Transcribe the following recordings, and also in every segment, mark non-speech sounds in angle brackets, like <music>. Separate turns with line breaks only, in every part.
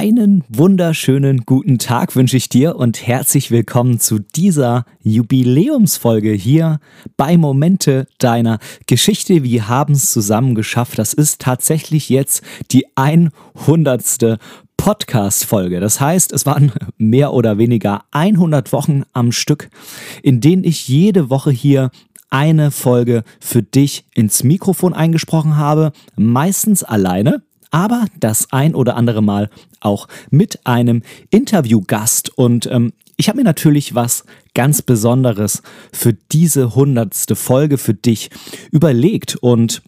Einen wunderschönen guten Tag wünsche ich dir und herzlich willkommen zu dieser Jubiläumsfolge hier bei Momente deiner Geschichte. Wir haben es zusammen geschafft. Das ist tatsächlich jetzt die 100. Podcast-Folge. Das heißt, es waren mehr oder weniger 100 Wochen am Stück, in denen ich jede Woche hier eine Folge für dich ins Mikrofon eingesprochen habe, meistens alleine aber das ein oder andere Mal auch mit einem Interviewgast. Und ähm, ich habe mir natürlich was ganz Besonderes für diese hundertste Folge für dich überlegt. Und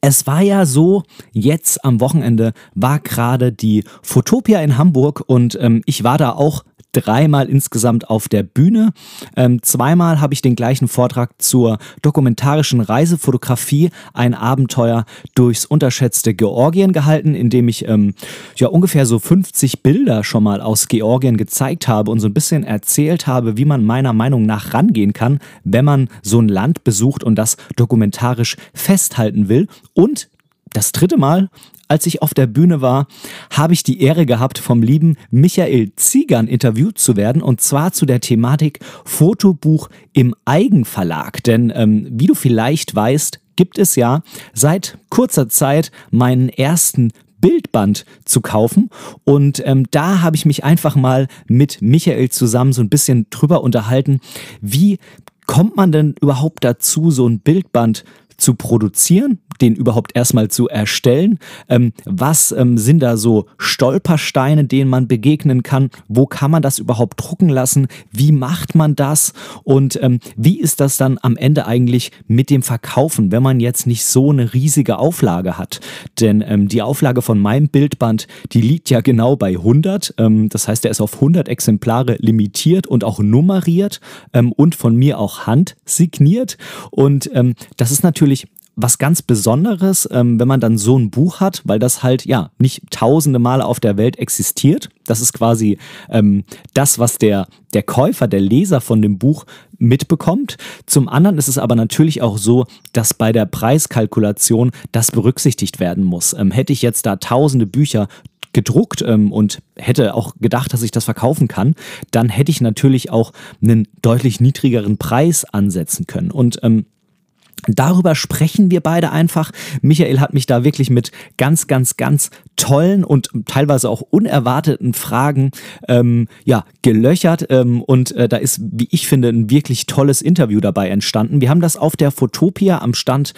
es war ja so, jetzt am Wochenende war gerade die Fotopia in Hamburg und ähm, ich war da auch dreimal insgesamt auf der Bühne. Ähm, zweimal habe ich den gleichen Vortrag zur dokumentarischen Reisefotografie, ein Abenteuer durchs unterschätzte Georgien gehalten, in dem ich ähm, ja ungefähr so 50 Bilder schon mal aus Georgien gezeigt habe und so ein bisschen erzählt habe, wie man meiner Meinung nach rangehen kann, wenn man so ein Land besucht und das dokumentarisch festhalten will. Und das dritte Mal als ich auf der Bühne war, habe ich die Ehre gehabt, vom lieben Michael Ziegern interviewt zu werden und zwar zu der Thematik Fotobuch im Eigenverlag. Denn ähm, wie du vielleicht weißt, gibt es ja seit kurzer Zeit meinen ersten Bildband zu kaufen. Und ähm, da habe ich mich einfach mal mit Michael zusammen so ein bisschen drüber unterhalten, wie kommt man denn überhaupt dazu, so ein Bildband zu produzieren, den überhaupt erstmal zu erstellen? Ähm, was ähm, sind da so Stolpersteine, denen man begegnen kann? Wo kann man das überhaupt drucken lassen? Wie macht man das? Und ähm, wie ist das dann am Ende eigentlich mit dem Verkaufen, wenn man jetzt nicht so eine riesige Auflage hat? Denn ähm, die Auflage von meinem Bildband, die liegt ja genau bei 100. Ähm, das heißt, er ist auf 100 Exemplare limitiert und auch nummeriert ähm, und von mir auch handsigniert. Und das ist natürlich was ganz Besonderes, ähm, wenn man dann so ein Buch hat, weil das halt ja nicht tausende Male auf der Welt existiert. Das ist quasi ähm, das, was der, der Käufer, der Leser von dem Buch mitbekommt. Zum anderen ist es aber natürlich auch so, dass bei der Preiskalkulation das berücksichtigt werden muss. Ähm, hätte ich jetzt da tausende Bücher gedruckt ähm, und hätte auch gedacht, dass ich das verkaufen kann, dann hätte ich natürlich auch einen deutlich niedrigeren Preis ansetzen können. Und ähm, Darüber sprechen wir beide einfach. Michael hat mich da wirklich mit ganz, ganz, ganz tollen und teilweise auch unerwarteten Fragen ähm, ja, gelöchert. Ähm, und äh, da ist, wie ich finde, ein wirklich tolles Interview dabei entstanden. Wir haben das auf der Fotopia am Stand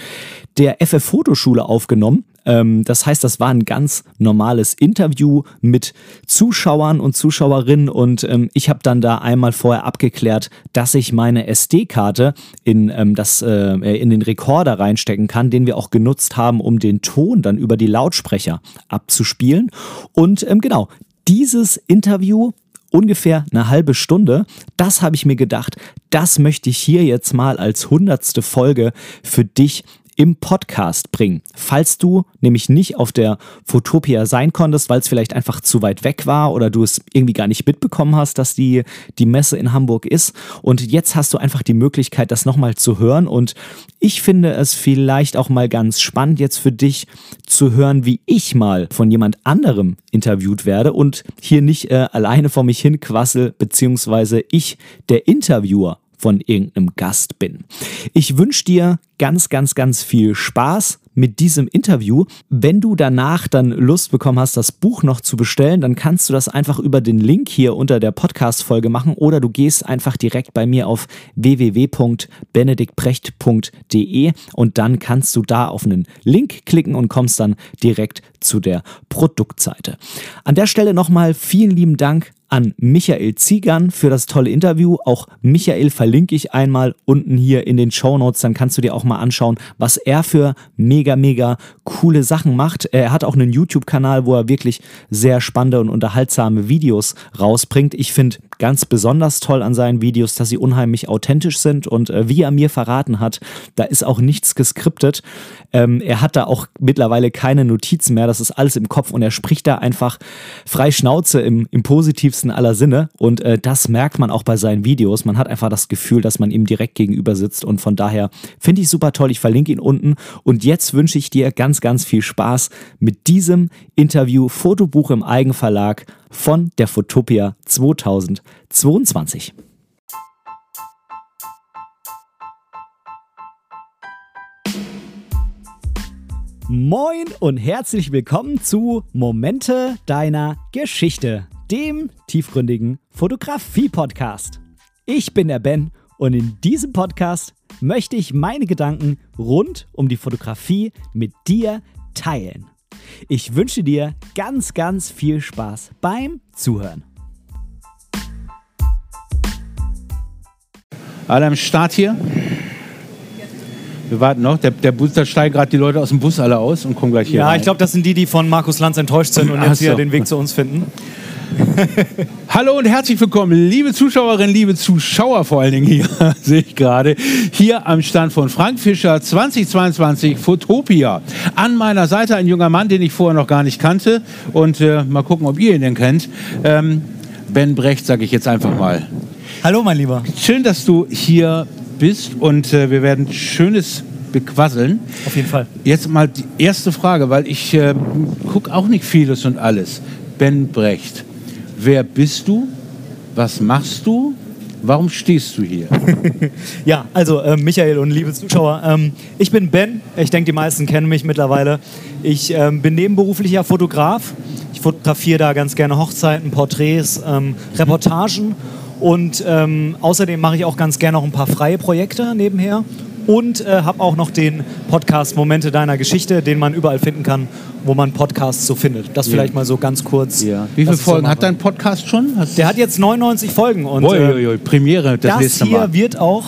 der FF Fotoschule aufgenommen. Ähm, das heißt, das war ein ganz normales Interview mit Zuschauern und Zuschauerinnen und ähm, ich habe dann da einmal vorher abgeklärt, dass ich meine SD-Karte in, ähm, das, äh, in den Rekorder reinstecken kann, den wir auch genutzt haben, um den Ton dann über die Lautsprecher abzuspielen. Und ähm, genau, dieses Interview ungefähr eine halbe Stunde. Das habe ich mir gedacht, das möchte ich hier jetzt mal als hundertste Folge für dich im Podcast bringen. Falls du nämlich nicht auf der Fotopia sein konntest, weil es vielleicht einfach zu weit weg war oder du es irgendwie gar nicht mitbekommen hast, dass die, die Messe in Hamburg ist. Und jetzt hast du einfach die Möglichkeit, das nochmal zu hören. Und ich finde es vielleicht auch mal ganz spannend, jetzt für dich zu hören, wie ich mal von jemand anderem interviewt werde und hier nicht äh, alleine vor mich hin quassel, beziehungsweise ich, der Interviewer, von irgendeinem Gast bin. Ich wünsche dir ganz, ganz, ganz viel Spaß mit diesem Interview. Wenn du danach dann Lust bekommen hast, das Buch noch zu bestellen, dann kannst du das einfach über den Link hier unter der Podcast-Folge machen oder du gehst einfach direkt bei mir auf www.benediktprecht.de und dann kannst du da auf einen Link klicken und kommst dann direkt zu der Produktseite. An der Stelle nochmal vielen lieben Dank an Michael Ziegern für das tolle Interview. Auch Michael verlinke ich einmal unten hier in den Show Notes. Dann kannst du dir auch mal anschauen, was er für mega, mega coole Sachen macht. Er hat auch einen YouTube-Kanal, wo er wirklich sehr spannende und unterhaltsame Videos rausbringt. Ich finde ganz besonders toll an seinen Videos, dass sie unheimlich authentisch sind und äh, wie er mir verraten hat, da ist auch nichts geskriptet. Ähm, er hat da auch mittlerweile keine Notizen mehr. Das ist alles im Kopf und er spricht da einfach frei Schnauze im, im positivsten
besten aller Sinne und äh, das merkt man auch bei seinen Videos. Man hat einfach das Gefühl, dass man ihm direkt gegenüber sitzt und von daher finde ich super toll. Ich verlinke ihn unten und jetzt wünsche ich dir ganz, ganz viel Spaß mit diesem Interview Fotobuch im Eigenverlag von der Fotopia 2022. Moin und herzlich willkommen zu Momente deiner Geschichte, dem tiefgründigen Fotografie-Podcast. Ich bin der Ben und in diesem Podcast möchte ich meine Gedanken rund um die Fotografie mit dir teilen. Ich wünsche dir ganz, ganz viel Spaß beim Zuhören.
Alle am Start hier. Wir warten noch. Der, der Bus, da steigen gerade die Leute aus dem Bus alle aus und kommen gleich hier.
Ja,
rein.
ich glaube, das sind die, die von Markus Lanz enttäuscht sind und
Ach
jetzt hier
so.
den Weg zu uns finden.
Hallo und herzlich willkommen, liebe Zuschauerinnen, liebe Zuschauer vor allen Dingen hier, <laughs> sehe ich gerade, hier am Stand von Frank Fischer 2022 Fotopia. An meiner Seite ein junger Mann, den ich vorher noch gar nicht kannte und äh, mal gucken, ob ihr ihn denn kennt. Ähm, ben Brecht, sage ich jetzt einfach mal.
Hallo, mein Lieber.
Schön, dass du hier bist und äh, wir werden Schönes bequasseln.
Auf jeden Fall.
Jetzt mal die erste Frage, weil ich äh, gucke auch nicht vieles und alles. Ben Brecht, wer bist du? Was machst du? Warum stehst du hier? <laughs>
Ja, also äh, Michael und liebe Zuschauer, ähm, ich bin Ben. Ich denke, die meisten kennen mich mittlerweile. Ich ähm, bin nebenberuflicher Fotograf. Ich fotografiere da ganz gerne Hochzeiten, Porträts, ähm, Reportagen und ähm, außerdem mache ich auch ganz gerne noch ein paar freie Projekte nebenher und äh, habe auch noch den Podcast Momente deiner Geschichte, den man überall finden kann, wo man Podcasts so findet. Das vielleicht mal so ganz kurz.
Wie
was
viele
ich so
Folgen hat dein Podcast schon? Hast
Der hat jetzt 99 Folgen und äh,
Premiere das,
das
nächste
hier wird auch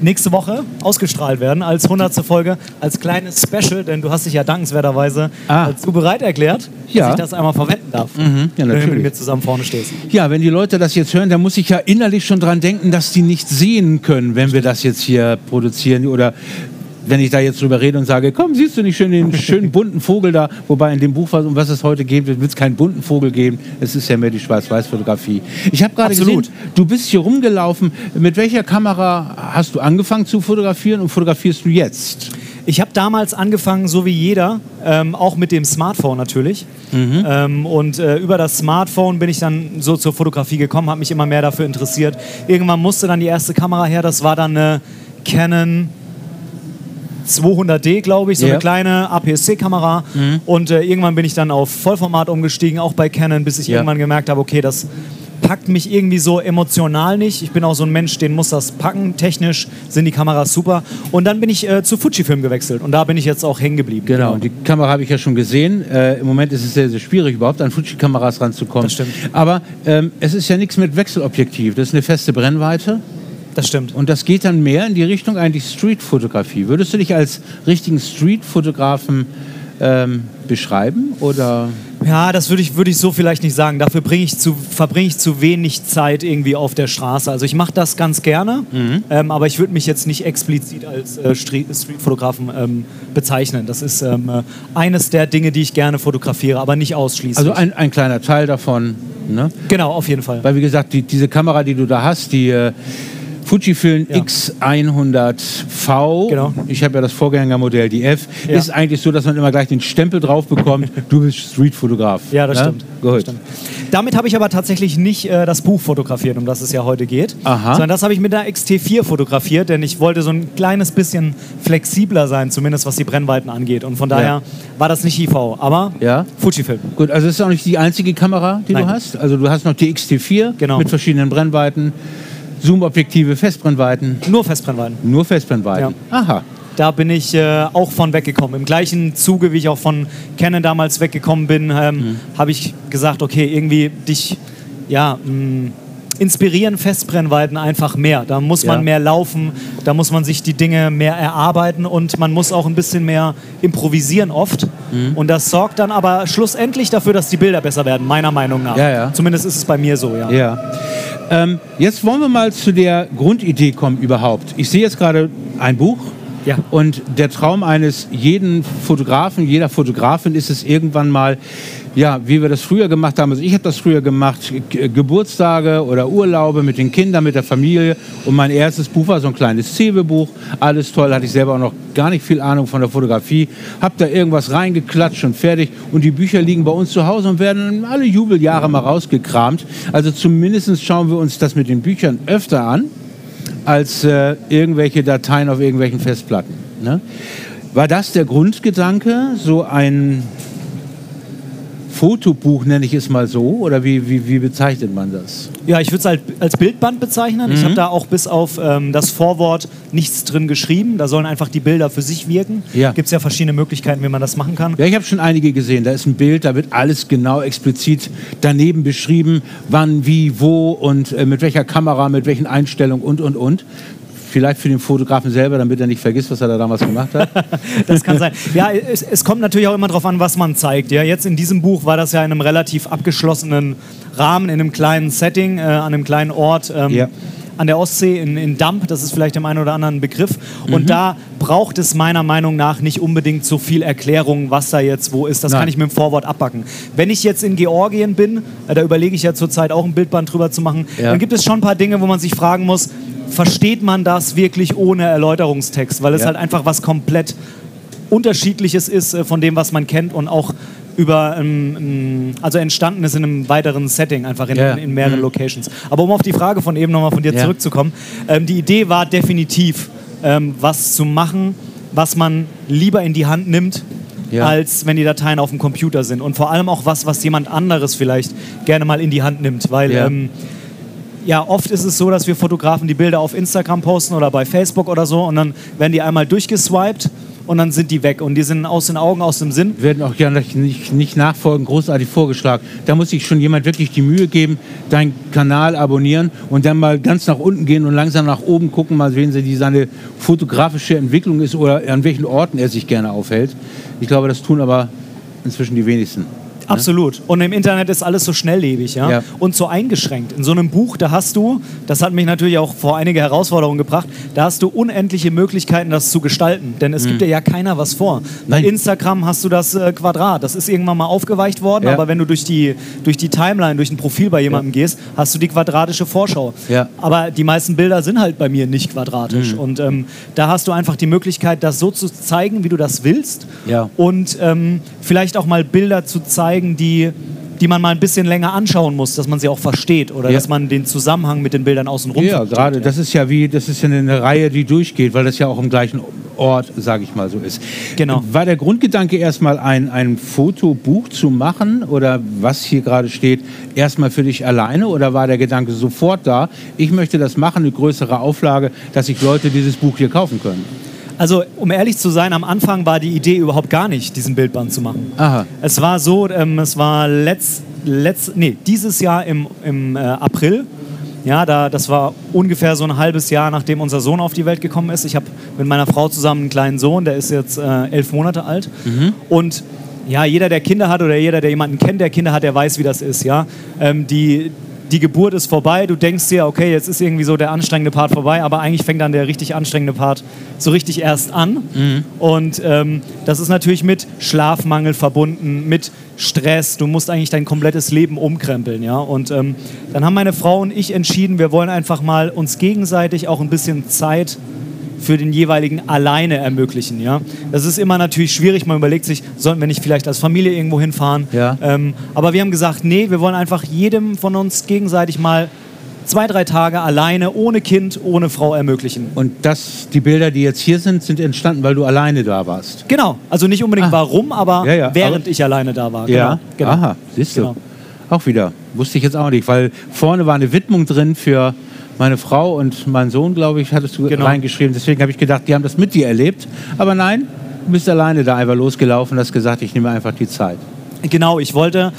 nächste Woche ausgestrahlt werden als 100. Folge, als kleines Special, denn du hast dich ja dankenswerterweise
Ah.
dazu bereit erklärt,
Ja.
dass ich das einmal verwenden darf,
ja,
wenn du mit mir zusammen vorne stehst.
Ja, wenn die Leute das jetzt hören, dann muss ich ja innerlich schon dran denken, dass die nicht sehen können, wenn wir das jetzt hier produzieren oder wenn ich da jetzt drüber rede und sage, komm, siehst du nicht schön den schönen bunten Vogel da, wobei in dem Buch, um was es heute geht, wird es keinen bunten Vogel geben. Es ist ja mehr die Schwarz-Weiß-Fotografie. Ich habe gerade gesehen, du bist hier rumgelaufen. Mit welcher Kamera hast du angefangen zu fotografieren und fotografierst du jetzt?
Ich habe damals angefangen, so wie jeder, ähm, auch mit dem Smartphone natürlich.
Mhm.
Ähm, und äh, über das Smartphone bin ich dann so zur Fotografie gekommen, habe mich immer mehr dafür interessiert. Irgendwann musste dann die erste Kamera her, das war dann eine Canon 200D, glaube ich, so.
Mhm.
eine kleine APS-C-Kamera. Und äh, irgendwann bin ich dann auf Vollformat umgestiegen, auch bei Canon, bis ich
Ja.
irgendwann gemerkt habe, okay, das packt mich irgendwie so emotional nicht. Ich bin auch so ein Mensch, den muss das packen. Technisch sind die Kameras super. Und dann bin ich äh, zu Fujifilm gewechselt und da bin ich jetzt auch hängen geblieben.
Genau, und die Kamera habe ich ja schon gesehen. Äh, Im Moment ist es sehr, sehr schwierig, überhaupt an Fuji-Kameras ranzukommen.
Das stimmt.
Aber ähm, es ist ja nichts mit Wechselobjektiv. Das ist eine feste Brennweite.
Das stimmt.
Und das geht dann mehr in die Richtung eigentlich Street-Fotografie. Würdest du dich als richtigen Street-Fotografen ähm, beschreiben? Oder
Ja, das würde ich, würd ich so vielleicht nicht sagen. Dafür ich zu, verbringe ich zu wenig Zeit irgendwie auf der Straße. Also ich mache das ganz gerne, ähm, aber ich würde mich jetzt nicht explizit als äh, Street- Street-Fotografen ähm, bezeichnen. Das ist ähm, äh, eines der Dinge, die ich gerne fotografiere, aber nicht ausschließlich.
also ein, ein kleiner Teil davon. Ne?
genau, auf jeden Fall.
Weil wie gesagt, die, diese Kamera, die du da hast, die äh, Fujifilm
Ja.
X100V,
Genau.
ich habe ja das Vorgängermodell, die F,
Ja.
ist eigentlich so, dass man immer gleich den Stempel drauf bekommt, du bist Streetfotograf.
Ja, das
Ne?
stimmt. Das stimmt. Damit habe ich aber tatsächlich nicht äh, das Buch fotografiert, um das es ja heute geht,
Aha.
sondern das habe ich mit einer XT4 fotografiert, denn ich wollte so ein kleines bisschen flexibler sein, zumindest was die Brennweiten angeht. Und von daher
Ja.
war das nicht IV, aber
Ja.
Fujifilm.
Gut, also das ist auch nicht die einzige Kamera, die
Nein.
du hast. Also du hast noch die XT4
Genau.
mit verschiedenen Brennweiten, Zoom-Objektive, Festbrennweiten,
Nur Festbrennweiten.
nur Festbrennweiten. Aha.
Da bin ich äh, auch von weggekommen. Im gleichen Zuge, wie ich auch von Canon damals weggekommen bin, ähm,
Mhm.
habe ich gesagt, okay, irgendwie dich ja, mh, inspirieren Festbrennweiten einfach mehr. Da muss man
Ja.
mehr laufen, da muss man sich die Dinge mehr erarbeiten und man muss auch ein bisschen mehr improvisieren oft.
Mhm.
Und das sorgt dann aber schlussendlich dafür, dass die Bilder besser werden, meiner Meinung nach.
Ja, ja.
Zumindest ist es bei mir so, ja.
Ähm, jetzt wollen wir mal zu der Grundidee kommen überhaupt. Ich sehe jetzt gerade ein Buch. Ja. Und der Traum eines jeden Fotografen, jeder Fotografin ist es irgendwann mal, ja, wie wir das früher gemacht haben. Also ich habe das früher gemacht, Geburtstage oder Urlaube mit den Kindern, mit der Familie. Und mein erstes Buch war so ein kleines Zebebuch. Alles toll, hatte ich selber auch noch gar nicht viel Ahnung von der Fotografie. Hab da irgendwas reingeklatscht und fertig. Und die Bücher liegen bei uns zu Hause und werden alle Jubeljahre mal rausgekramt. Also zumindest schauen wir uns das mit den Büchern öfter an als äh, irgendwelche Dateien auf irgendwelchen Festplatten. Ne? War das der Grundgedanke, so ein Fotobuch, nenne ich es mal so? Oder wie, wie, wie bezeichnet man das?
Ja, ich würde es halt als Bildband bezeichnen. Mhm. Ich habe da auch bis auf ähm, das Vorwort nichts drin geschrieben. Da sollen einfach die Bilder für sich wirken. Ja. Gibt es ja verschiedene Möglichkeiten, wie man das machen kann.
Ja, ich habe schon einige gesehen. Da ist ein Bild, da wird alles genau explizit daneben beschrieben, wann, wie, wo und äh, mit welcher Kamera, mit welchen Einstellungen und, und, und. Vielleicht für den Fotografen selber, damit er nicht vergisst, was er da damals gemacht hat. <laughs>
das kann sein. Ja, es, es, kommt natürlich auch immer darauf an, was man zeigt. Ja, jetzt in diesem Buch war das ja in einem relativ abgeschlossenen Rahmen, in einem kleinen Setting, äh, an einem kleinen Ort. Ähm, ja an der Ostsee in, in Damp, das ist vielleicht dem einen oder anderen Begriff. Und mhm. da braucht es meiner Meinung nach nicht unbedingt so viel Erklärung, was da jetzt wo ist. Das Nein. kann ich mit dem Vorwort abbacken. Wenn ich jetzt in Georgien bin, äh, da überlege ich ja zurzeit auch ein Bildband drüber zu machen, ja. dann gibt es schon ein paar Dinge, wo man sich fragen muss, versteht man das wirklich ohne Erläuterungstext, weil es ja. halt einfach was komplett unterschiedliches ist äh, von dem, was man kennt und auch über, ähm, also entstanden ist in einem weiteren Setting, einfach in, ja. in, in mehreren mhm. Locations. Aber um auf die Frage von eben nochmal von dir ja. zurückzukommen, ähm, die Idee war definitiv, ähm, was zu machen, was man lieber in die Hand nimmt, ja. als wenn die Dateien auf dem Computer sind. Und vor allem auch was, was jemand anderes vielleicht gerne mal in die Hand nimmt, weil ja. Ähm, ja, oft ist es so, dass wir Fotografen die Bilder auf Instagram posten oder bei Facebook oder so und dann werden die einmal durchgeswiped und dann sind die weg und die sind aus den Augen, aus dem Sinn.
Werden auch gerne nicht, nicht nachfolgen, großartig vorgeschlagen. Da muss sich schon jemand wirklich die Mühe geben, deinen Kanal abonnieren und dann mal ganz nach unten gehen und langsam nach oben gucken, mal sehen Sie, wie seine fotografische Entwicklung ist oder an welchen Orten er sich gerne aufhält. Ich glaube, das tun aber inzwischen die wenigsten.
Ne? Absolut. Und im Internet ist alles so schnelllebig ja? ja? und so eingeschränkt. In so einem Buch, da hast du, das hat mich natürlich auch vor einige Herausforderungen gebracht, da hast du unendliche Möglichkeiten, das zu gestalten. Denn es mhm. gibt dir ja keiner was vor. Bei Instagram hast du das äh, Quadrat. Das ist irgendwann mal aufgeweicht worden, ja. aber wenn du durch die, durch die Timeline, durch ein Profil bei jemandem ja. gehst, hast du die quadratische Vorschau. Aber die meisten Bilder sind halt bei mir nicht quadratisch. Mhm. Und ähm, da hast du einfach die Möglichkeit, das so zu zeigen, wie du das willst. Und ähm, vielleicht auch mal Bilder zu zeigen, zeigen, die, die man mal ein bisschen länger anschauen muss, dass man sie auch versteht oder ja. dass man den Zusammenhang mit den Bildern außenrum
Ja, gerade. Das ist ja wie, das ist ja eine Reihe, die durchgeht, weil das ja auch im gleichen Ort, sage ich mal so ist. Genau. War der Grundgedanke erstmal ein, ein Fotobuch zu machen oder was hier gerade steht, erstmal für dich alleine oder war der Gedanke sofort da, ich möchte das machen, eine größere Auflage, dass sich Leute dieses Buch hier kaufen können?
Also, um ehrlich zu sein, am Anfang war die Idee überhaupt gar nicht, diesen Bildband zu machen. Aha. Es war so, ähm, es war letzt, letzt, nee, dieses Jahr im, im äh, April. Ja, da, das war ungefähr so ein halbes Jahr, nachdem unser Sohn auf die Welt gekommen ist. Ich habe mit meiner Frau zusammen einen kleinen Sohn, der ist jetzt äh, elf Monate alt. Mhm. Und ja, jeder, der Kinder hat oder jeder, der jemanden kennt, der Kinder hat, der weiß, wie das ist. Ja? Ähm, die, die Geburt ist vorbei, du denkst dir, okay, jetzt ist irgendwie so der anstrengende Part vorbei, aber eigentlich fängt dann der richtig anstrengende Part so richtig erst an. Mhm. Und ähm, das ist natürlich mit Schlafmangel verbunden, mit Stress. Du musst eigentlich dein komplettes Leben umkrempeln, ja. Und ähm, dann haben meine Frau und ich entschieden, wir wollen einfach mal uns gegenseitig auch ein bisschen Zeit für den jeweiligen alleine ermöglichen. Ja? Das ist immer natürlich schwierig. Man überlegt sich, sollten wir nicht vielleicht als Familie irgendwo hinfahren? Ja. Ähm, aber wir haben gesagt, nee, wir wollen einfach jedem von uns gegenseitig mal zwei, drei Tage alleine, ohne Kind, ohne Frau ermöglichen.
Und das, die Bilder, die jetzt hier sind, sind entstanden, weil du alleine da warst?
Genau. Also nicht unbedingt ah. warum, aber ja, ja. während aber ich alleine da war.
Genau. Ja, genau. aha, siehst du. Genau. Auch wieder. Wusste ich jetzt auch nicht, weil vorne war eine Widmung drin für meine Frau und mein Sohn, glaube ich, hattest du genau. reingeschrieben. Deswegen habe ich gedacht, die haben das mit dir erlebt. Aber nein, du bist alleine da einfach losgelaufen und hast gesagt, ich nehme einfach die Zeit.
Genau, ich wollte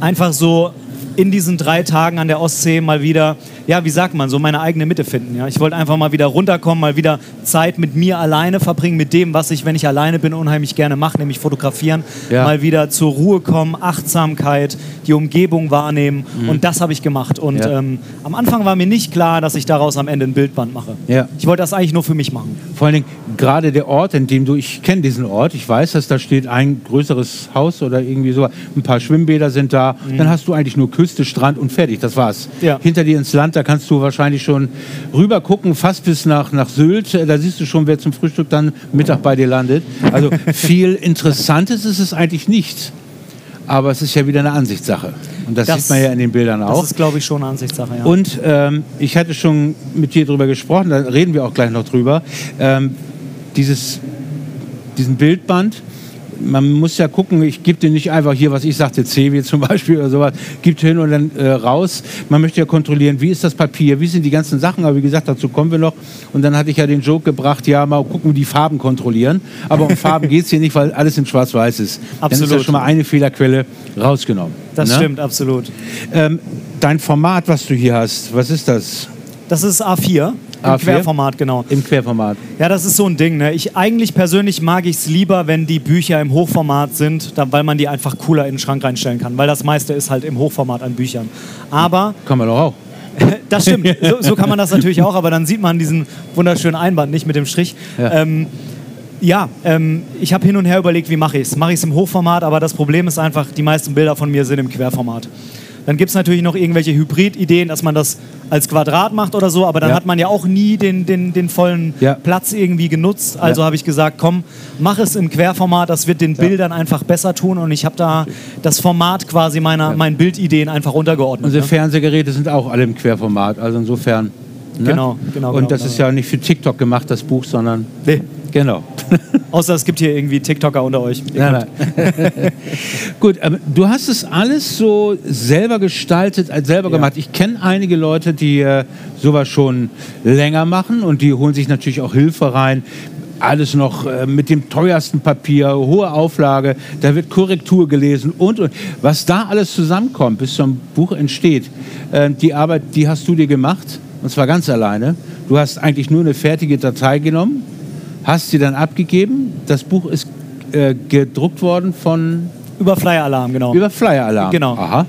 einfach so in diesen drei Tagen an der Ostsee mal wieder ja, wie sagt man, so meine eigene Mitte finden. Ja? Ich wollte einfach mal wieder runterkommen, mal wieder Zeit mit mir alleine verbringen, mit dem, was ich, wenn ich alleine bin, unheimlich gerne mache, nämlich fotografieren.
Ja.
Mal wieder zur Ruhe kommen, Achtsamkeit, die Umgebung wahrnehmen. Und das habe ich gemacht. Und
Mhm. Ja.
ähm, am Anfang war mir nicht klar, dass ich daraus am Ende ein Bildband mache.
Ja.
Ich wollte das eigentlich nur für mich machen.
Vor allen Dingen gerade der Ort, in dem du, ich kenne diesen Ort, ich weiß, dass da steht ein größeres Haus oder irgendwie so, ein paar Schwimmbäder sind da, dann hast du eigentlich nur Küste, Strand und fertig, das war's.
Mhm. Ja.
Hinter dir ins Land, da kannst du wahrscheinlich schon rüber gucken, fast bis nach, nach Sylt, da siehst du schon, wer zum Frühstück dann Mittag bei dir landet. Also viel <laughs> Interessantes ist es eigentlich nicht, aber es ist ja wieder eine Ansichtssache. Und das,
Das-
sieht man ja in den Bildern auch.
Das ist, glaube ich, schon eine Ansichtssache. Ja.
Und ähm, ich hatte schon mit dir drüber gesprochen, da reden wir auch gleich noch drüber. Ähm, dieses, diesen Bildband, man muss ja gucken, ich gebe dir nicht einfach hier, was ich sagte, C wie zum <laughs> Beispiel oder sowas, gibt hin und dann äh, raus. Man möchte ja kontrollieren, wie ist das Papier, wie sind die ganzen Sachen, aber wie gesagt, dazu kommen wir noch. Und dann hatte ich ja den Joke gebracht, ja, mal gucken, die Farben kontrollieren. Aber um <laughs> Farben geht es hier nicht, weil alles in schwarz-weiß ist. Dann ist ja
Absolut.
schon mal eine Fehlerquelle rausgenommen.
das
ne?
stimmt, absolut.
Ähm, dein Format, was du hier hast, was ist das?
Das ist A4. Im
A4?
Querformat, genau.
Im Querformat.
Ja, das ist so ein Ding. Ne? Ich, eigentlich persönlich mag ich es lieber, wenn die Bücher im Hochformat sind, da, weil man die einfach cooler in den Schrank reinstellen kann. Weil das meiste ist halt im Hochformat an Büchern. Aber
Kann man doch auch. <laughs>
das stimmt, <laughs> so, so kann man das natürlich auch, aber dann sieht man diesen wunderschönen Einband nicht mit dem Strich.
Ja.
Ähm, ja, ähm, ich habe hin und her überlegt, wie mache ich es. Mache ich es im Hochformat, aber das Problem ist einfach, die meisten Bilder von mir sind im Querformat. Dann gibt es natürlich noch irgendwelche Hybrid-Ideen, dass man das als Quadrat macht oder so, aber dann
Ja.
hat man ja auch nie den, den, den vollen
Ja.
Platz irgendwie genutzt. Also
Ja.
habe ich gesagt, komm, mach es im Querformat, das wird den Bildern einfach besser tun und ich habe da das Format quasi meiner, meinen Bildideen einfach untergeordnet.
Unsere
ne?
Fernsehgeräte sind auch alle im Querformat. Also insofern. Ne?
Genau, genau,
Und
genau,
das
genau.
ist ja nicht für TikTok gemacht, das Buch, sondern.
Nee.
Genau. <laughs>
Außer es gibt hier irgendwie TikToker unter euch.
Nein, nein. <laughs> Gut, aber du hast es alles so selber gestaltet, selber
Ja.
gemacht. Ich kenne einige Leute, die äh, sowas schon länger machen und die holen sich natürlich auch Hilfe rein. Alles noch äh, mit dem teuersten Papier, hohe Auflage, da wird Korrektur gelesen und, und was da alles zusammenkommt, bis so ein Buch entsteht. Äh, die Arbeit, die hast du dir gemacht und zwar ganz alleine. Du hast eigentlich nur eine fertige Datei genommen, hast sie dann abgegeben. Das Buch ist äh, gedruckt worden von
Über Flyer Alarm, genau.
über Flyer Alarm.
Genau.
Aha.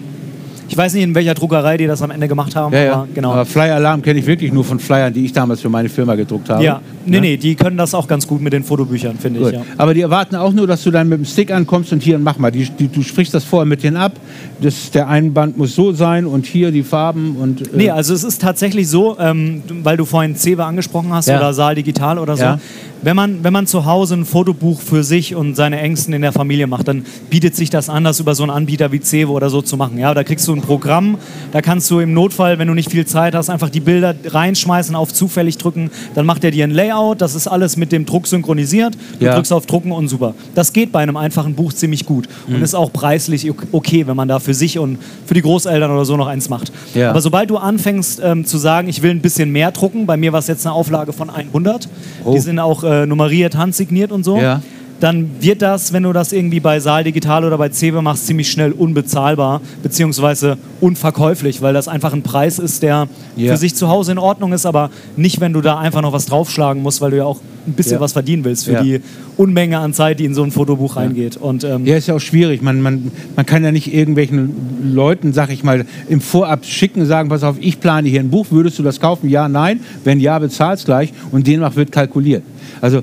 Ich weiß nicht, in welcher Druckerei die das am Ende gemacht haben,
Ja, ja.
aber genau.
Aber Flyer Alarm kenne ich wirklich nur von Flyern, die ich damals für meine Firma gedruckt habe.
ja, nee,
Ne?
nee, die können das auch ganz gut mit den Fotobüchern, finde ich. Ja.
Aber die erwarten auch nur, dass du dann mit dem Stick ankommst und hier und mach mal. Die, die, du sprichst das vorher mit denen ab. Das, der Einband muss so sein und hier die Farben und. äh,
Nee, also es ist tatsächlich so, ähm, weil du vorhin Cewe angesprochen hast
Ja.
oder Saal Digital oder so.
Ja.
Wenn, man, wenn man zu Hause ein Fotobuch für sich und seine Ängsten in der Familie macht, dann bietet sich das an, das über so einen Anbieter wie Cewe oder so zu machen. Ja, da kriegst du ein Programm, da kannst du im Notfall, wenn du nicht viel Zeit hast, einfach die Bilder reinschmeißen, auf zufällig drücken, dann macht er dir ein Layout, das ist alles mit dem Druck synchronisiert, du
Ja.
drückst auf Drucken und super. Das geht bei einem einfachen Buch ziemlich gut
Mhm.
und ist auch preislich ok- okay, wenn man da für sich und für die Großeltern oder so noch eins macht.
Ja.
Aber sobald du anfängst ähm, zu sagen, ich will ein bisschen mehr drucken, bei mir war es jetzt eine Auflage von 100,
Oh.
die sind auch äh, nummeriert, handsigniert und so,
Ja.
Dann wird das, wenn du das irgendwie bei Saal Digital oder bei Cewe machst, ziemlich schnell unbezahlbar beziehungsweise unverkäuflich, weil das einfach ein Preis ist, der
Ja.
für sich zu Hause in Ordnung ist, aber nicht, wenn du da einfach noch was draufschlagen musst, weil du ja auch ein bisschen
Ja.
was verdienen willst für
Ja.
die Unmenge an Zeit, die in so ein Fotobuch reingeht. Und ähm,
Ja, ist ja auch schwierig. Man, man, man kann ja nicht irgendwelchen Leuten, sag ich mal, im Vorab schicken, sagen, pass auf, ich plane hier ein Buch, würdest du das kaufen? Ja, nein. Wenn ja, bezahlst gleich und demnach wird kalkuliert. Also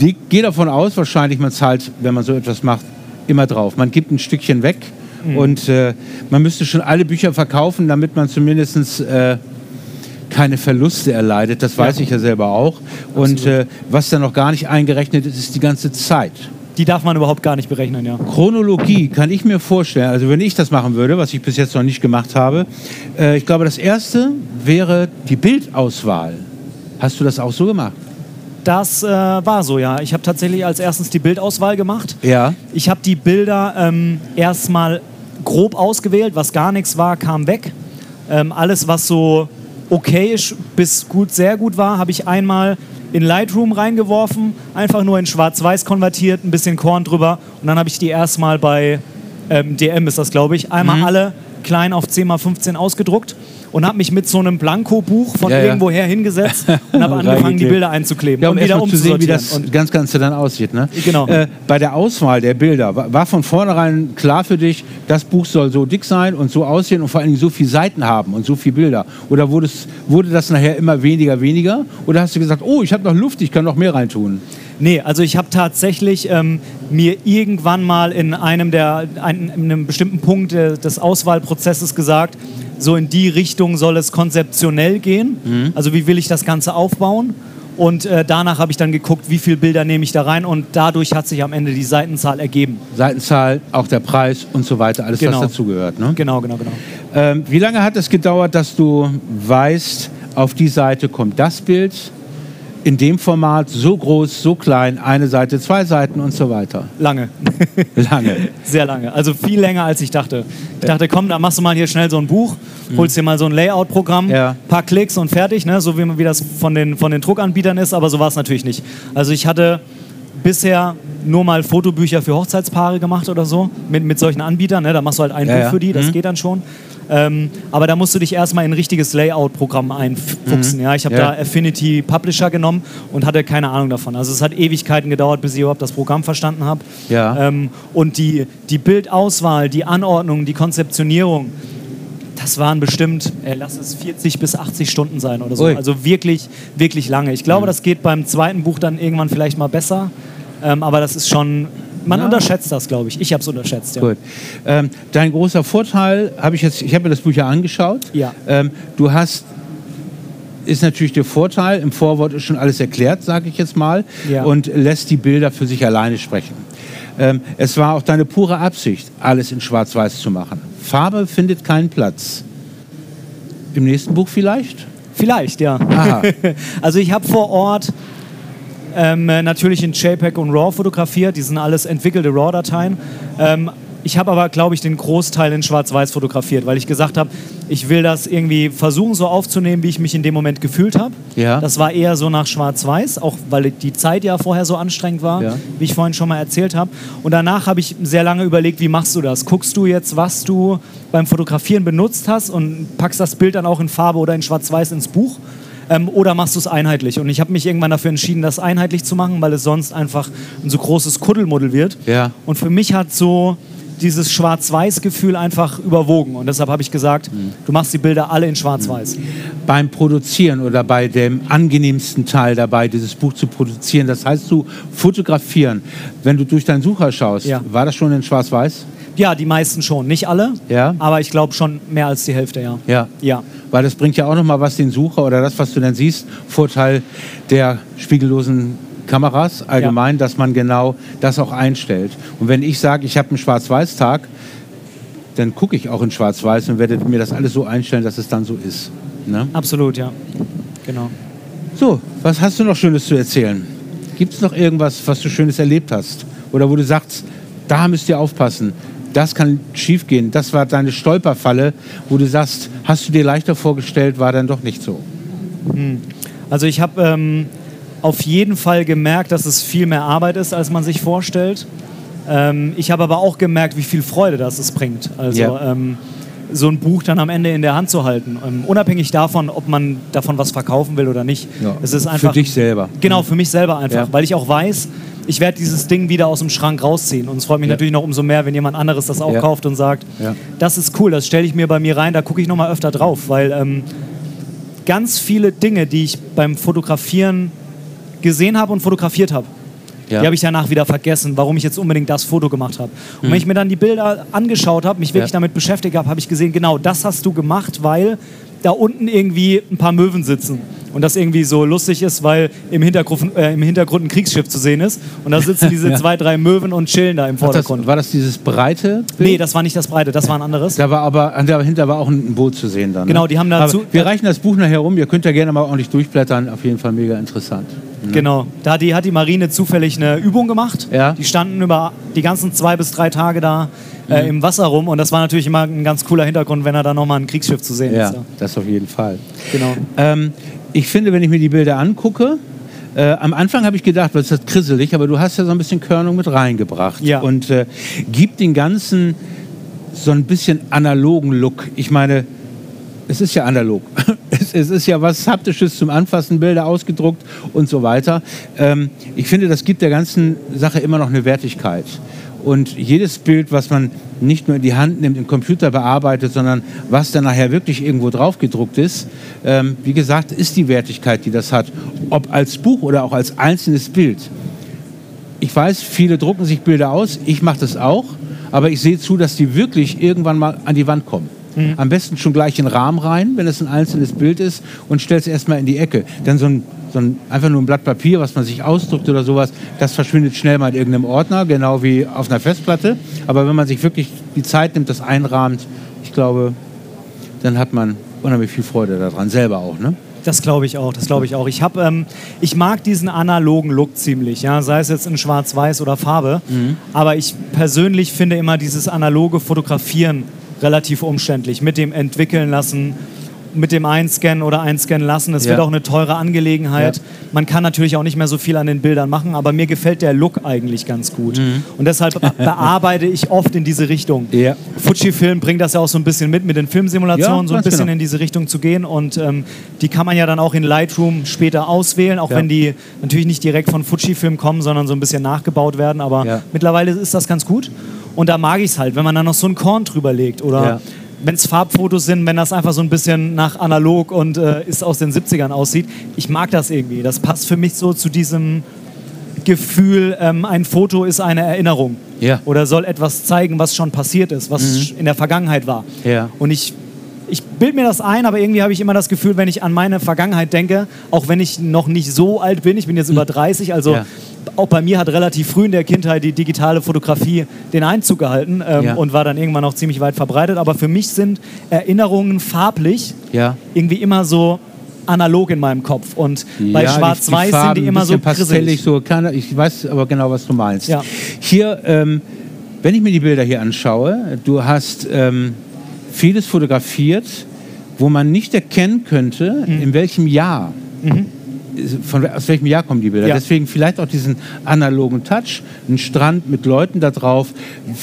die, geh davon aus, wahrscheinlich, man zahlt, wenn man so etwas macht, immer drauf. Man gibt ein Stückchen weg und äh, man müsste schon alle Bücher verkaufen, damit man zumindest äh, keine Verluste erleidet. Das weiß ich ja selber auch. Und äh, was da noch gar nicht eingerechnet ist, ist die ganze Zeit.
die darf man überhaupt gar nicht berechnen, ja.
Chronologie kann ich mir vorstellen, also wenn ich das machen würde, was ich bis jetzt noch nicht gemacht habe, äh, ich glaube, das erste wäre die Bildauswahl. Hast du das auch so gemacht?
Das äh, war so, ja. Ich habe tatsächlich als erstes die Bildauswahl gemacht.
Ja.
Ich habe die Bilder ähm, erstmal grob ausgewählt, was gar nichts war, kam weg. Ähm, alles, was so okayisch bis gut, sehr gut war, habe ich einmal in Lightroom reingeworfen, einfach nur in Schwarz-Weiß konvertiert, ein bisschen Korn drüber und dann habe ich die erstmal bei ähm, DM ist das, glaube ich, einmal alle klein auf 10x15 ausgedruckt und habe mich mit so einem Blankobuch von
Ja, ja.
irgendwoher hingesetzt <laughs> und habe angefangen, die. Bilder einzukleben
Ja, um
und wieder
zu sehen, wie das
Und
ganz Ganze dann aussieht. Ne?
Genau.
Äh, bei der Auswahl der Bilder war, war von vornherein klar für dich, das Buch soll so dick sein und so aussehen und vor allen Dingen so viele Seiten haben und so viele Bilder. Oder wurde, es, wurde das nachher immer weniger, weniger? Oder hast du gesagt, oh, ich habe noch Luft, ich kann noch mehr reintun?
Nee, also ich habe tatsächlich ähm, mir irgendwann mal in einem der ein, in einem bestimmten Punkt äh, des Auswahlprozesses gesagt, so in die Richtung soll es konzeptionell gehen.
Mhm.
Also wie will ich das Ganze aufbauen? Und äh, danach habe ich dann geguckt, wie viele Bilder nehme ich da rein und dadurch hat sich am Ende die Seitenzahl ergeben.
Seitenzahl, auch der Preis und so weiter, alles,
Genau.
was dazugehört. Ne?
Genau, genau, genau.
Ähm, wie lange hat es gedauert, dass du weißt, auf die Seite kommt das Bild, in dem Format, so groß, so klein, eine Seite, zwei Seiten und so weiter?
Lange. <laughs>
Lange.
Sehr lange. Also viel länger, als ich dachte. Ich dachte, komm, da machst du mal hier schnell so ein Buch, holst dir mal so ein Layout-Programm,
Mhm. Ja.
paar Klicks und fertig, ne? so wie, wie das von den, von den Druckanbietern ist, aber so war es natürlich nicht. Also ich hatte bisher nur mal Fotobücher für Hochzeitspaare gemacht oder so, mit, mit solchen Anbietern, ne? da machst du halt ein
Ja,
Buch
ja.
für die, das
Mhm.
geht dann schon. Ähm, aber da musst du dich erstmal in ein richtiges Layout-Programm einfuchsen. Ja? Ich habe
Mhm. Ja.
da Affinity Publisher genommen und hatte keine Ahnung davon. Also es hat Ewigkeiten gedauert, bis ich überhaupt das Programm verstanden habe.
Ja.
Ähm, und die, die Bildauswahl, die Anordnung, die Konzeptionierung, das waren bestimmt, ey, lass es 40 bis 80 Stunden sein oder so.
Ui. Mhm.
Also wirklich, wirklich lange. Ich glaube, das geht beim zweiten Buch dann irgendwann vielleicht mal besser. Ähm, aber das ist schon, man
Ja.
unterschätzt das, glaube ich. Ich habe es unterschätzt, ja.
Gut. Ähm, dein großer Vorteil, habe ich jetzt, ich habe mir das Buch ja angeschaut.
Ja.
Ähm, du hast, ist natürlich der Vorteil, im Vorwort ist schon alles erklärt, sage ich jetzt mal,
Ja.
und lässt die Bilder für sich alleine sprechen. Ähm, es war auch deine pure Absicht, alles in Schwarz-Weiß zu machen. Farbe findet keinen Platz. Im nächsten Buch vielleicht?
Vielleicht, ja. <laughs> Also ich habe vor Ort ähm, äh, natürlich in JPEG und RAW fotografiert. Die sind alles entwickelte RAW-Dateien. Ähm, ich habe aber, glaube ich, den Großteil in Schwarz-Weiß fotografiert, weil ich gesagt habe, ich will das irgendwie versuchen so aufzunehmen, wie ich mich in dem Moment gefühlt habe.
Ja.
Das war eher so nach Schwarz-Weiß, auch weil die Zeit ja vorher so anstrengend war,
Ja.
wie ich vorhin schon mal erzählt habe. Und danach habe ich sehr lange überlegt, wie machst du das? Guckst du jetzt, was du beim Fotografieren benutzt hast und packst das Bild dann auch in Farbe oder in Schwarz-Weiß ins Buch? Ähm, oder machst du es einheitlich? Und ich habe mich irgendwann dafür entschieden, das einheitlich zu machen, weil es sonst einfach ein so großes Kuddelmuddel wird.
Ja.
Und für mich hat so dieses Schwarz-Weiß-Gefühl einfach überwogen. Und deshalb habe ich gesagt,
Mhm.
du machst die Bilder alle in Schwarz-Weiß.
beim Produzieren oder bei dem angenehmsten Teil dabei, dieses Buch zu produzieren. Das heißt, du fotografieren. Wenn du durch deinen Sucher schaust,
Ja.
war das schon in Schwarz-Weiß?
Ja, die meisten schon. Nicht alle,
Ja.
aber ich glaube schon mehr als die Hälfte, ja.
Ja.
Ja.
Weil das bringt ja auch nochmal was den Sucher oder das, was du dann siehst, Vorteil der spiegellosen Kameras allgemein, dass man genau das auch einstellt. Und wenn ich sage, ich habe einen Schwarz-Weiß-Tag, dann gucke ich auch in Schwarz-Weiß und werde mir das alles so einstellen, dass es dann so ist. Ne?
Absolut, ja. Genau.
So, was hast du noch Schönes zu erzählen? Gibt es noch irgendwas, was du Schönes erlebt hast? Oder wo du sagst, da müsst ihr aufpassen, das kann schiefgehen. Das war deine Stolperfalle, wo du sagst, hast du dir leichter vorgestellt, war dann doch nicht so.
Also ich habe ähm, auf jeden Fall gemerkt, dass es viel mehr Arbeit ist, als man sich vorstellt. Ähm, ich habe aber auch gemerkt, wie viel Freude das es bringt. Also
Ja.
ähm, so ein Buch dann am Ende in der Hand zu halten, ähm, unabhängig davon, ob man davon was verkaufen will oder nicht.
Ja.
Es ist einfach
Für dich selber.
Genau, für mich selber einfach,
Ja.
weil ich auch weiß, ich werde dieses Ding wieder aus dem Schrank rausziehen. Und es freut mich
Ja.
natürlich noch umso mehr, wenn jemand anderes das auch
Ja.
kauft und sagt,
Ja.
das ist cool, das stelle ich mir bei mir rein, da gucke ich noch mal öfter drauf, weil ähm, ganz viele Dinge, die ich beim Fotografieren gesehen habe und fotografiert habe,
Ja.
die habe ich danach wieder vergessen, warum ich jetzt unbedingt das Foto gemacht habe. Und wenn ich mir dann die Bilder angeschaut habe, mich wirklich
Ja.
damit beschäftigt habe, habe ich gesehen, genau das hast du gemacht, weil da unten irgendwie ein paar Möwen sitzen. Und das irgendwie so lustig ist, weil im Hintergrund, äh, im Hintergrund ein Kriegsschiff zu sehen ist. Und da sitzen diese
Ja. <laughs>
zwei, drei Möwen und chillen da im
Ach, das,
Vordergrund.
war das dieses breite Bild?
nee, das war nicht das Breite, das war ein anderes.
Da war aber dahinter war auch ein Boot zu sehen dann. ne?
Genau, die haben dazu-
wir reichen das Buch nachher rum. Ihr könnt ja gerne mal ordentlich durchblättern. Auf jeden Fall mega interessant.
Genau, da hat die, hat die Marine zufällig eine Übung gemacht.
Ja.
Die standen über die ganzen zwei bis drei Tage da äh,
Mhm.
im Wasser rum und das war natürlich immer ein ganz cooler Hintergrund, wenn er da nochmal ein Kriegsschiff zu sehen
Ja,
ist. Ja.
das auf jeden Fall.
Genau.
Ähm, ich finde, wenn ich mir die Bilder angucke, äh, am Anfang habe ich gedacht, was ist das krisselig, aber du hast ja so ein bisschen Körnung mit reingebracht.
Ja.
Und äh, gibt den Ganzen so ein bisschen analogen Look. Ich meine, es ist ja analog. <laughs> Es, es, ist ja was Haptisches zum Anfassen, Bilder ausgedruckt und so weiter. Ähm, ich finde, das gibt der ganzen Sache immer noch eine Wertigkeit. Und jedes Bild, was man nicht nur in die Hand nimmt, im Computer bearbeitet, sondern was dann nachher wirklich irgendwo drauf gedruckt ist, ähm, wie gesagt, ist die Wertigkeit, die das hat. Ob als Buch oder auch als einzelnes Bild. Ich weiß, viele drucken sich Bilder aus, ich mache das auch, aber ich sehe zu, dass die wirklich irgendwann mal an die Wand kommen. Mhm. Am besten schon gleich in den Rahmen rein, wenn es ein einzelnes Bild ist, und stell es erstmal in die Ecke. Denn so ein, so ein, einfach nur ein Blatt Papier, was man sich ausdruckt oder sowas, das verschwindet schnell mal in irgendeinem Ordner, genau wie auf einer Festplatte. Aber wenn man sich wirklich die Zeit nimmt, das einrahmt, ich glaube, dann hat man unheimlich viel Freude daran, selber auch. Ne?
Das glaube ich auch, das glaube ich auch. Ich, hab, ähm, ich mag diesen analogen Look ziemlich, ja? sei es jetzt in Schwarz-Weiß oder Farbe. Mhm. Aber ich persönlich finde immer dieses analoge Fotografieren relativ umständlich mit dem Entwickeln lassen, mit dem Einscannen oder Einscannen lassen. Es ja. wird auch eine teure Angelegenheit. Ja. Man kann natürlich auch nicht mehr so viel an den Bildern machen, aber mir gefällt der Look eigentlich ganz gut. Mhm. Und deshalb <laughs> bearbeite ich oft in diese Richtung. Ja. Fujifilm bringt das ja auch so ein bisschen mit, mit den Filmsimulationen, so ein bisschen genau. in diese Richtung zu gehen. Und ähm, die kann man ja dann auch in Lightroom später auswählen, auch wenn die natürlich nicht direkt von Fujifilm kommen, sondern so ein bisschen nachgebaut werden. Aber mittlerweile ist das ganz gut. Und da mag ich es halt, wenn man dann noch so ein Korn drüber legt oder ja. wenn es Farbfotos sind, wenn das einfach so ein bisschen nach analog und äh, ist aus den 70ern aussieht. Ich mag das irgendwie. Das passt für mich so zu diesem Gefühl, ähm, ein Foto ist eine Erinnerung ja. oder soll etwas zeigen, was schon passiert ist, was mhm. in der Vergangenheit war. Ja. Und ich ich bilde mir das ein, aber irgendwie habe ich immer das Gefühl, wenn ich an meine Vergangenheit denke, auch wenn ich noch nicht so alt bin, ich bin jetzt über 30, also ja auch bei mir hat relativ früh in der Kindheit die digitale Fotografie den Einzug gehalten ähm, ja. und war dann irgendwann auch ziemlich weit verbreitet. Aber für mich sind Erinnerungen farblich ja. irgendwie immer so analog in meinem Kopf. Und bei ja, Schwarz-Weiß sind die immer so
pastellig. So, ich weiß aber genau, was du meinst. Ja. Hier, ähm, wenn ich mir die Bilder hier anschaue, du hast ähm, vieles fotografiert, wo man nicht erkennen könnte, mhm. in welchem Jahr. Mhm von, aus welchem Jahr kommen die Bilder? Ja. Deswegen vielleicht auch diesen analogen Touch, ein Strand mit Leuten da drauf,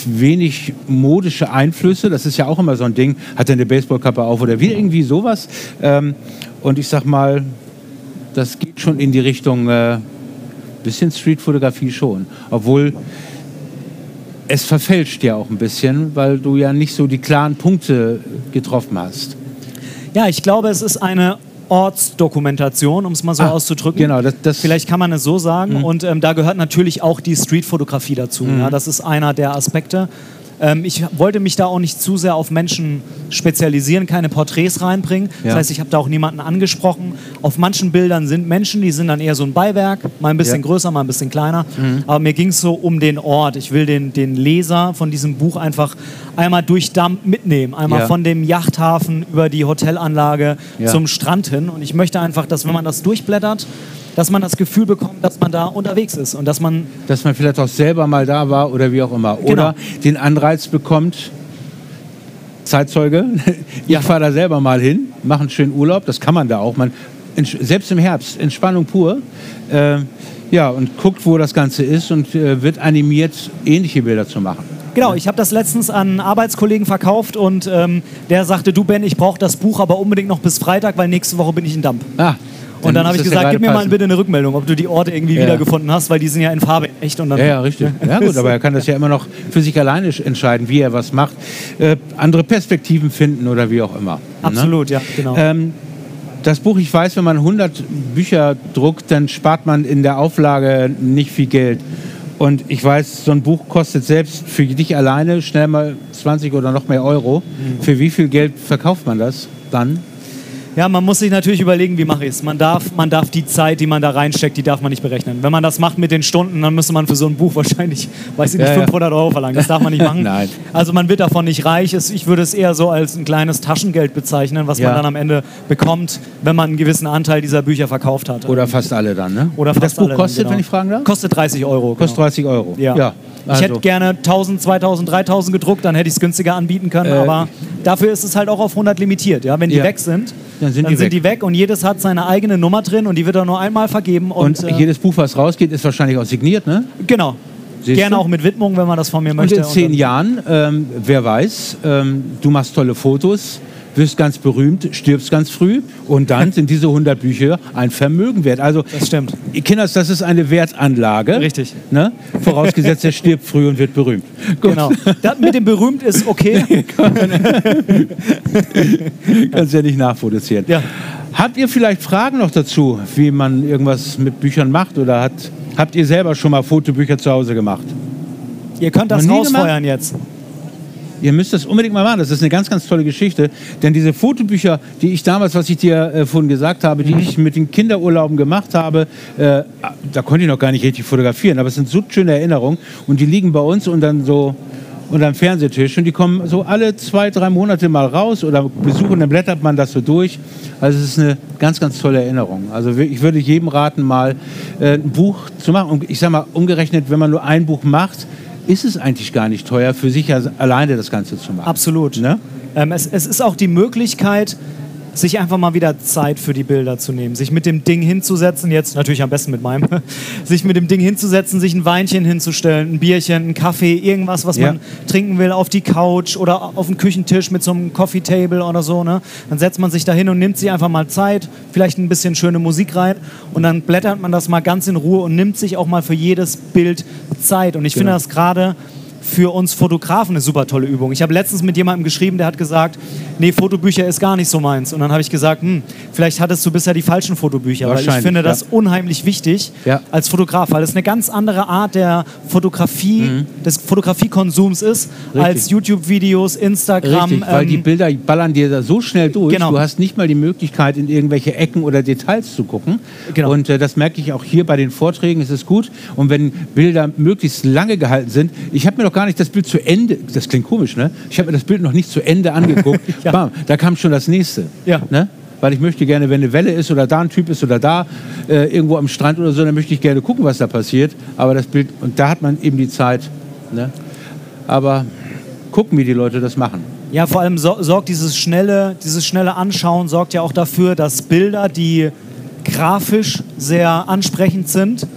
wenig modische Einflüsse, das ist ja auch immer so ein Ding, hat er eine Baseballkappe auf oder wie irgendwie sowas. Ähm, und ich sag mal, das geht schon in die Richtung äh, bisschen Streetfotografie schon, obwohl es verfälscht ja auch ein bisschen, weil du ja nicht so die klaren Punkte getroffen hast.
Ja, ich glaube, es ist eine Ortsdokumentation, um es mal so ah, auszudrücken. Genau, das, das Vielleicht kann man es so sagen. Mhm. Und ähm, da gehört natürlich auch die Streetfotografie dazu. Mhm. Ja, das ist einer der Aspekte. Ähm, ich wollte mich da auch nicht zu sehr auf Menschen spezialisieren, keine Porträts reinbringen. Ja. Das heißt, ich habe da auch niemanden angesprochen. Auf manchen Bildern sind Menschen, die sind dann eher so ein Beiwerk, mal ein bisschen ja. größer, mal ein bisschen kleiner. Mhm. Aber mir ging es so um den Ort. Ich will den, den Leser von diesem Buch einfach einmal durch Damm mitnehmen. Einmal ja. von dem Yachthafen über die Hotelanlage zum Strand hin. Und ich möchte einfach, dass wenn man das durchblättert, dass man das Gefühl bekommt, dass man da unterwegs ist und dass man...
Dass man vielleicht auch selber mal da war oder wie auch immer. Genau. Oder den Anreiz bekommt, Zeitzeuge, <laughs> ich ja. fahre da selber mal hin, mache einen schönen Urlaub, das kann man da auch. Man, selbst im Herbst, Entspannung pur. Äh, ja, und guckt, wo das Ganze ist und äh, wird animiert, ähnliche Bilder zu machen.
Genau, ich habe das letztens an einen Arbeitskollegen verkauft und ähm, der sagte, du Ben, ich brauche das Buch aber unbedingt noch bis Freitag, weil nächste Woche bin ich in Damp. Ah, und dann habe ich gesagt, gib mir mal bitte eine Rückmeldung, ob du die Orte irgendwie ja. wiedergefunden hast, weil die sind ja in Farbe echt. Und dann
ja, ja, richtig. Ja gut, <laughs> aber er kann das ja immer noch für sich alleine entscheiden, wie er was macht. Äh, andere Perspektiven finden oder wie auch immer. Ne?
Absolut, ne? ja, genau. Ähm,
das Buch, ich weiß, wenn man 100 Bücher druckt, dann spart man in der Auflage nicht viel Geld. Und ich weiß, so ein Buch kostet selbst für dich alleine schnell mal 20 oder noch mehr Euro. Mhm. Für wie viel Geld verkauft man das dann?
Ja, man muss sich natürlich überlegen, wie mache ich es. Man darf, man darf die Zeit, die man da reinsteckt, die darf man nicht berechnen. Wenn man das macht mit den Stunden, dann müsste man für so ein Buch <laughs> wahrscheinlich, weiß ich nicht, ja, 500 ja. Euro verlangen. Das darf man nicht <laughs> machen. Nein. Also man wird davon nicht reich. Ich würde es eher so als ein kleines Taschengeld bezeichnen, was ja. man dann am Ende bekommt, wenn man einen gewissen Anteil dieser Bücher verkauft hat.
Oder fast alle dann, ne?
Oder fast
das Buch alle kostet, dann, genau. wenn ich fragen darf?
Kostet 30 Euro.
Kostet genau. 30 Euro.
Ja. ja. Also. Ich hätte gerne 1000, 2000, 3000 gedruckt, dann hätte ich es günstiger anbieten können. Äh, aber dafür ist es halt auch auf 100 limitiert. Ja? Wenn die weg sind, dann sind, dann die, sind weg. die, weg. und jedes hat seine eigene Nummer drin und die wird dann nur einmal vergeben.
Und, und äh, jedes Buch, was rausgeht, ist wahrscheinlich auch signiert, ne?
Genau. Siehst Gerne du? auch mit Widmung, wenn man das von mir möchte.
Und in zehn Jahren, ähm, wer weiß, ähm, du machst tolle Fotos, wirst ganz berühmt, stirbst ganz früh und dann <laughs> sind diese 100 Bücher ein Vermögen wert. Also,
Das stimmt.
Kinders, das ist eine Wertanlage.
Richtig.
Ne? Vorausgesetzt, er stirbt früh und wird berühmt. Gut.
Genau. Das mit dem berühmt ist okay. <laughs>
Kannst ja nicht nachproduzieren.
Ja.
Habt ihr vielleicht Fragen noch dazu, wie man irgendwas mit Büchern macht? Oder hat, habt ihr selber schon mal Fotobücher zu Hause gemacht?
Ihr könnt das rausfeuern jetzt.
Ihr müsst das unbedingt mal machen. Das ist eine ganz, ganz tolle Geschichte. Denn diese Fotobücher, die ich damals, was ich dir äh, vorhin gesagt habe, die ich mit den Kinderurlauben gemacht habe, äh, da konnte ich noch gar nicht richtig fotografieren. Aber es sind so schöne Erinnerungen. Und die liegen bei uns und dann so unterm Fernsehtisch. Und die kommen so alle zwei, drei Monate mal raus oder besuchen, dann blättert man das so durch. Also es ist eine ganz, ganz tolle Erinnerung. Also ich würde jedem raten, mal äh, ein Buch zu machen. Und ich sage mal, umgerechnet, wenn man nur ein Buch macht, ist es eigentlich gar nicht teuer, für sich alleine das Ganze zu machen.
Absolut.
Ne?
Ähm, es, es ist auch die Möglichkeit, sich einfach mal wieder Zeit für die Bilder zu nehmen, sich mit dem Ding hinzusetzen, jetzt natürlich am besten mit meinem, <laughs> sich mit dem Ding hinzusetzen, sich ein Weinchen hinzustellen, ein Bierchen, einen Kaffee, irgendwas, was
Ja.
man trinken will, auf die Couch oder auf den Küchentisch mit so einem Coffee Table oder so. Ne? Dann setzt man sich da hin und nimmt sich einfach mal Zeit, vielleicht ein bisschen schöne Musik rein und dann blättert man das mal ganz in Ruhe und nimmt sich auch mal für jedes Bild Zeit. Und ich finde
Genau.
das gerade für uns Fotografen eine super tolle Übung. Ich habe letztens mit jemandem geschrieben, der hat gesagt, nee, Fotobücher ist gar nicht so meins. Und dann habe ich gesagt, hm, vielleicht hattest du bisher die falschen Fotobücher. Weil ich finde
ja.
das unheimlich wichtig
Ja.
als Fotograf, weil es eine ganz andere Art der Fotografie, des Fotografiekonsums ist, als YouTube-Videos, Instagram.
Richtig, weil die
ähm,
Bilder ballern dir da so schnell durch.
Genau.
Du hast nicht mal die Möglichkeit, in irgendwelche Ecken oder Details zu gucken.
Genau.
Und äh, das merke ich auch hier bei den Vorträgen. Es ist gut. Und wenn Bilder möglichst lange gehalten sind, ich habe mir noch gar nicht das Bild zu Ende, das klingt komisch, ne? Ich habe mir das Bild noch nicht zu Ende angeguckt. <laughs>
Ja.
Bam, da kam schon das nächste.
Ja.
Ne? Weil ich möchte gerne, wenn eine Welle ist oder da ein Typ ist oder da äh, irgendwo am Strand oder so, dann möchte ich gerne gucken, was da passiert. Aber das Bild, und da hat man eben die Zeit. Ne? Aber gucken, wie die Leute das machen.
Ja, vor allem so, sorgt dieses schnelle, dieses schnelle Anschauen sorgt ja auch dafür, dass Bilder, die grafisch sehr ansprechend sind,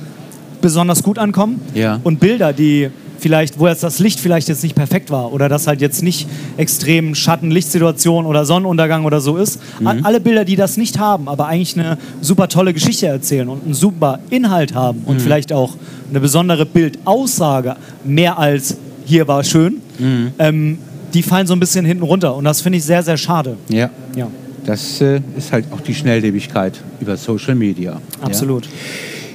besonders gut ankommen.
Ja.
Und Bilder, die vielleicht, wo jetzt das Licht vielleicht jetzt nicht perfekt war oder das halt jetzt nicht extrem Schatten-Lichtsituation oder Sonnenuntergang oder so ist.
Mhm.
Alle Bilder, die das nicht haben, aber eigentlich eine super tolle Geschichte erzählen und einen super Inhalt haben
Mhm.
und vielleicht auch eine besondere Bildaussage, mehr als hier war schön,
Mhm.
ähm, die fallen so ein bisschen hinten runter. Und das finde ich sehr, sehr schade.
Ja.
Ja,
Das äh, ist halt auch die Schnelllebigkeit über Social Media.
absolut.
Ja,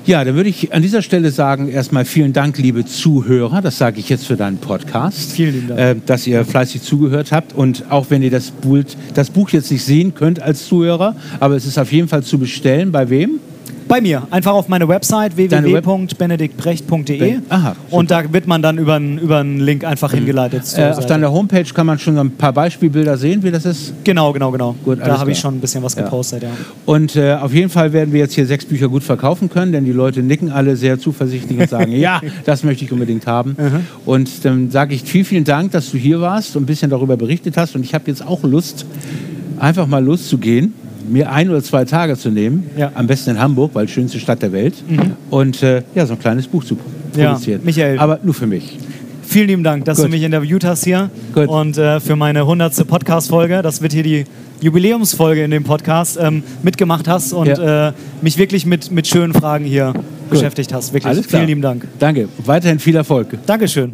ja dann würde ich an dieser Stelle sagen, erstmal vielen Dank, liebe Zuhörer. Das sage ich jetzt für deinen Podcast.
Vielen Dank.
Äh, dass ihr fleißig zugehört habt. Und auch wenn ihr das Buch, das Buch jetzt nicht sehen könnt als Zuhörer, aber es ist auf jeden Fall zu bestellen. Bei wem?
Bei mir, einfach auf meine Website www.benediktbrecht.de
Ben- Aha,
und da wird man dann über einen über einen Link einfach hingeleitet. zur
Äh, auf deiner Homepage kann man schon ein paar Beispielbilder sehen, wie das ist.
Genau, genau, genau.
Gut,
da habe ich schon ein bisschen was
Ja.
gepostet, ja.
Und äh, auf jeden Fall werden wir jetzt hier sechs Bücher gut verkaufen können, denn die Leute nicken alle sehr zuversichtlich und sagen, <laughs> ja, das möchte ich unbedingt haben. Und dann sage ich vielen, vielen Dank, dass du hier warst und ein bisschen darüber berichtet hast. Und ich habe jetzt auch Lust, einfach mal loszugehen, mir ein oder zwei Tage zu nehmen,
Ja. Mhm.
am besten in Hamburg, weil schönste Stadt der Welt, und äh, ja, so ein kleines Buch zu
Ja,
produzieren.
Michael.
Aber nur für mich.
Vielen lieben Dank, dass
Gut.
du mich interviewt hast hier
Gut.
und äh, für meine 100. Podcast-Folge, das wird hier die Jubiläumsfolge in dem Podcast, ähm, mitgemacht hast und
Ja.
äh, mich wirklich mit, mit schönen Fragen hier beschäftigt hast. Wirklich,
Alles klar.
vielen lieben Dank.
Danke. Weiterhin viel Erfolg.
Dankeschön.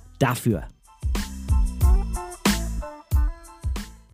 dafür.